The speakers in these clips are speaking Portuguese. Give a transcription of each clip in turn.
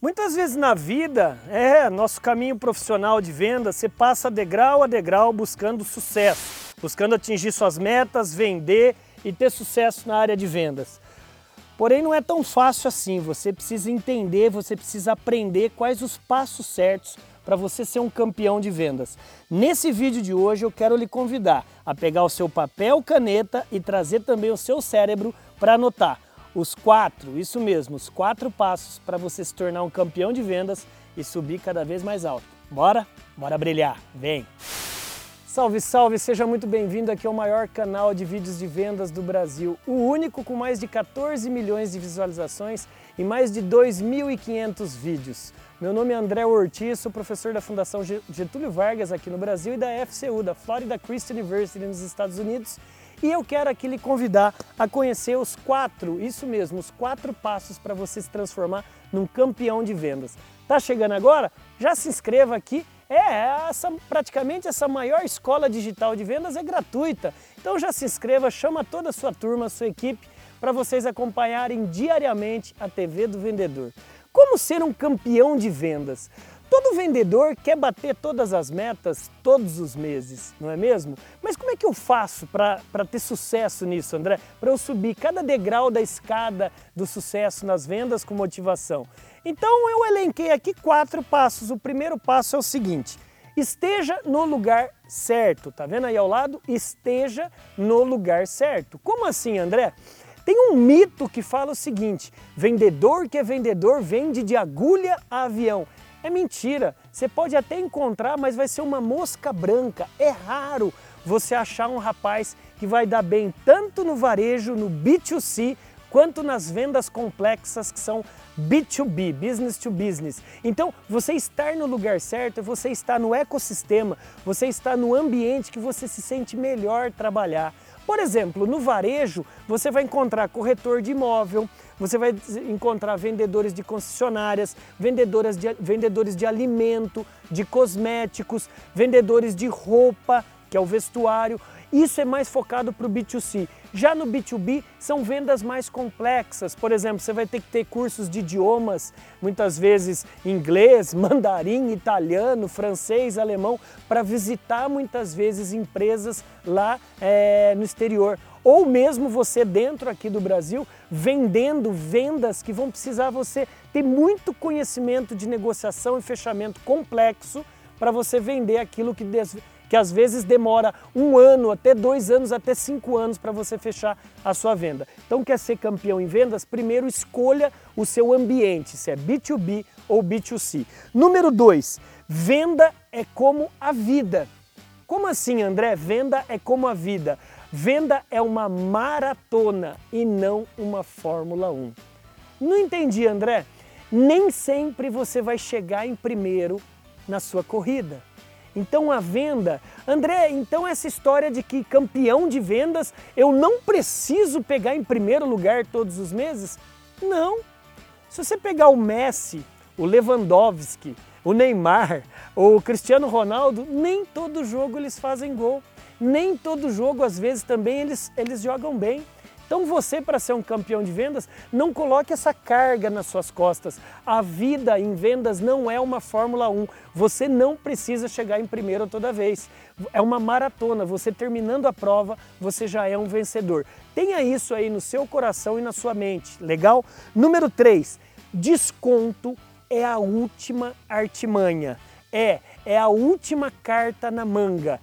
Muitas vezes na vida, é, nosso caminho profissional de venda, você passa degrau a degrau buscando sucesso, buscando atingir suas metas, vender e ter sucesso na área de vendas. Porém, não é tão fácil assim. Você precisa entender, você precisa aprender quais os passos certos para você ser um campeão de vendas. Nesse vídeo de hoje, eu quero lhe convidar a pegar o seu papel, caneta e trazer também o seu cérebro para anotar os quatro, isso mesmo, os quatro passos para você se tornar um campeão de vendas e subir cada vez mais alto. Bora? Bora brilhar, vem! Salve, salve! Seja muito bem-vindo aqui ao maior canal de vídeos de vendas do Brasil, o único com mais de 14 milhões de visualizações e mais de 2.500 vídeos. Meu nome é André Ortiz, sou professor da Fundação Getúlio Vargas aqui no Brasil e da FCU, da Florida Christian University nos Estados Unidos e eu quero aqui lhe convidar a conhecer os quatro, isso mesmo, os quatro passos para você se transformar num campeão de vendas. Tá chegando agora? Já se inscreva aqui. É, essa, praticamente essa maior escola digital de vendas é gratuita. Então já se inscreva, chama toda a sua turma, a sua equipe, para vocês acompanharem diariamente a TV do Vendedor. Como ser um campeão de vendas? Todo vendedor quer bater todas as metas todos os meses, não é mesmo? Mas como é que eu faço para ter sucesso nisso, André? Para eu subir cada degrau da escada do sucesso nas vendas com motivação? Então eu elenquei aqui quatro passos. O primeiro passo é o seguinte: esteja no lugar certo. Tá vendo aí ao lado? Esteja no lugar certo. Como assim, André? Tem um mito que fala o seguinte: vendedor que é vendedor vende de agulha a avião. É mentira. Você pode até encontrar, mas vai ser uma mosca branca. É raro você achar um rapaz que vai dar bem tanto no varejo, no B2C, quanto nas vendas complexas que são B2B, business to business. Então, você estar no lugar certo você estar no ecossistema, você está no ambiente que você se sente melhor trabalhar. Por exemplo, no varejo, você vai encontrar corretor de imóvel, você vai encontrar vendedores de concessionárias, vendedoras de, vendedores de alimento, de cosméticos, vendedores de roupa, que é o vestuário. Isso é mais focado para o B2C. Já no B2B são vendas mais complexas. Por exemplo, você vai ter que ter cursos de idiomas, muitas vezes inglês, mandarim, italiano, francês, alemão, para visitar muitas vezes empresas lá é, no exterior. Ou mesmo você dentro aqui do Brasil vendendo vendas que vão precisar você ter muito conhecimento de negociação e fechamento complexo para você vender aquilo que que às vezes demora um ano, até dois anos, até cinco anos para você fechar a sua venda. Então, quer ser campeão em vendas? Primeiro escolha o seu ambiente, se é B2B ou B2C. Número dois, venda é como a vida. Como assim, André? Venda é como a vida. Venda é uma maratona e não uma Fórmula 1. Não entendi, André? Nem sempre você vai chegar em primeiro na sua corrida. Então a venda, André, então essa história de que campeão de vendas eu não preciso pegar em primeiro lugar todos os meses? Não. Se você pegar o Messi, o Lewandowski, o Neymar o Cristiano Ronaldo, nem todo jogo eles fazem gol. Nem todo jogo, às vezes, também eles, eles jogam bem. Então você, para ser um campeão de vendas, não coloque essa carga nas suas costas. A vida em vendas não é uma Fórmula 1. Você não precisa chegar em primeiro toda vez. É uma maratona. Você terminando a prova, você já é um vencedor. Tenha isso aí no seu coração e na sua mente. Legal? Número 3. Desconto é a última artimanha. É, é a última carta na manga.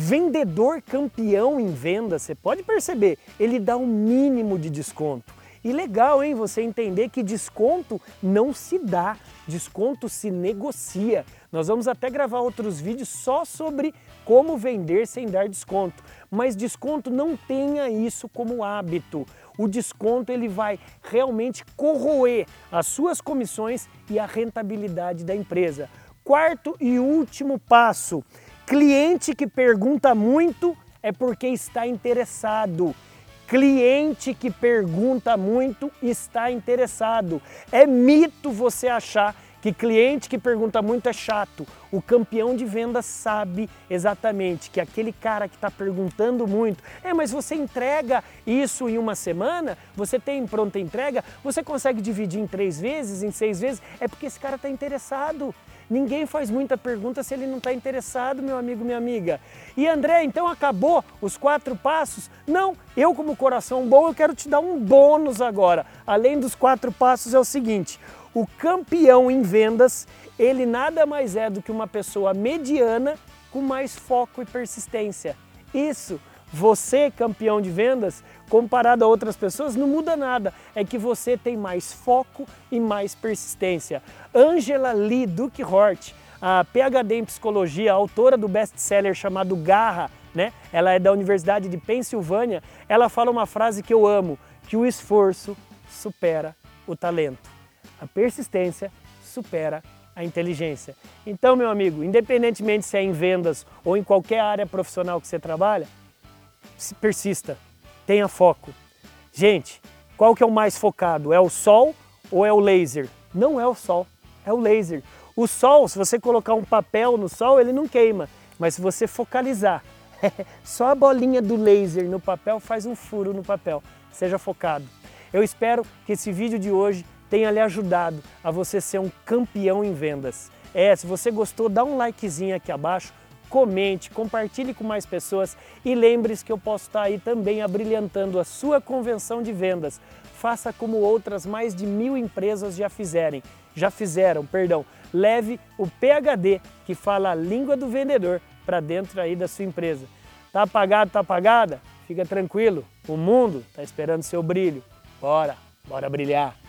Vendedor campeão em venda, você pode perceber, ele dá um mínimo de desconto. E legal, hein, você entender que desconto não se dá, desconto se negocia. Nós vamos até gravar outros vídeos só sobre como vender sem dar desconto. Mas desconto não tenha isso como hábito. O desconto ele vai realmente corroer as suas comissões e a rentabilidade da empresa. Quarto e último passo, Cliente que pergunta muito é porque está interessado. Cliente que pergunta muito está interessado. É mito você achar que cliente que pergunta muito é chato. O campeão de vendas sabe exatamente que aquele cara que está perguntando muito, é, mas você entrega isso em uma semana? Você tem pronta entrega? Você consegue dividir em três vezes, em seis vezes? É porque esse cara está interessado. Ninguém faz muita pergunta se ele não está interessado, meu amigo, minha amiga. E André, então acabou os quatro passos? Não, eu como coração bom, eu quero te dar um bônus agora. Além dos quatro passos é o seguinte, o campeão em vendas, ele nada mais é do que uma pessoa mediana com mais foco e persistência. Isso, você campeão de vendas, comparado a outras pessoas, não muda nada. É que você tem mais foco e mais persistência. Angela Lee Duke Hort, a PhD em psicologia, autora do best-seller chamado Garra, né? Ela é da Universidade de Pensilvânia. Ela fala uma frase que eu amo, que o esforço supera o talento. A persistência supera a inteligência. Então, meu amigo, independentemente se é em vendas ou em qualquer área profissional que você trabalha, persista, tenha foco. Gente, qual que é o mais focado? É o sol ou é o laser? Não é o sol, é o laser. O sol, se você colocar um papel no sol, ele não queima, mas se você focalizar, só a bolinha do laser no papel faz um furo no papel. Seja focado. Eu espero que esse vídeo de hoje tenha lhe ajudado a você ser um campeão em vendas. É, se você gostou, dá um likezinho aqui abaixo, comente, compartilhe com mais pessoas e lembre-se que eu posso estar aí também abrilhantando a sua convenção de vendas. Faça como outras mais de mil empresas já fizerem, já fizeram, perdão. Leve o PHD, que fala a língua do vendedor, para dentro aí da sua empresa. Tá apagado, tá apagada? Fica tranquilo, o mundo está esperando seu brilho. Bora, bora brilhar.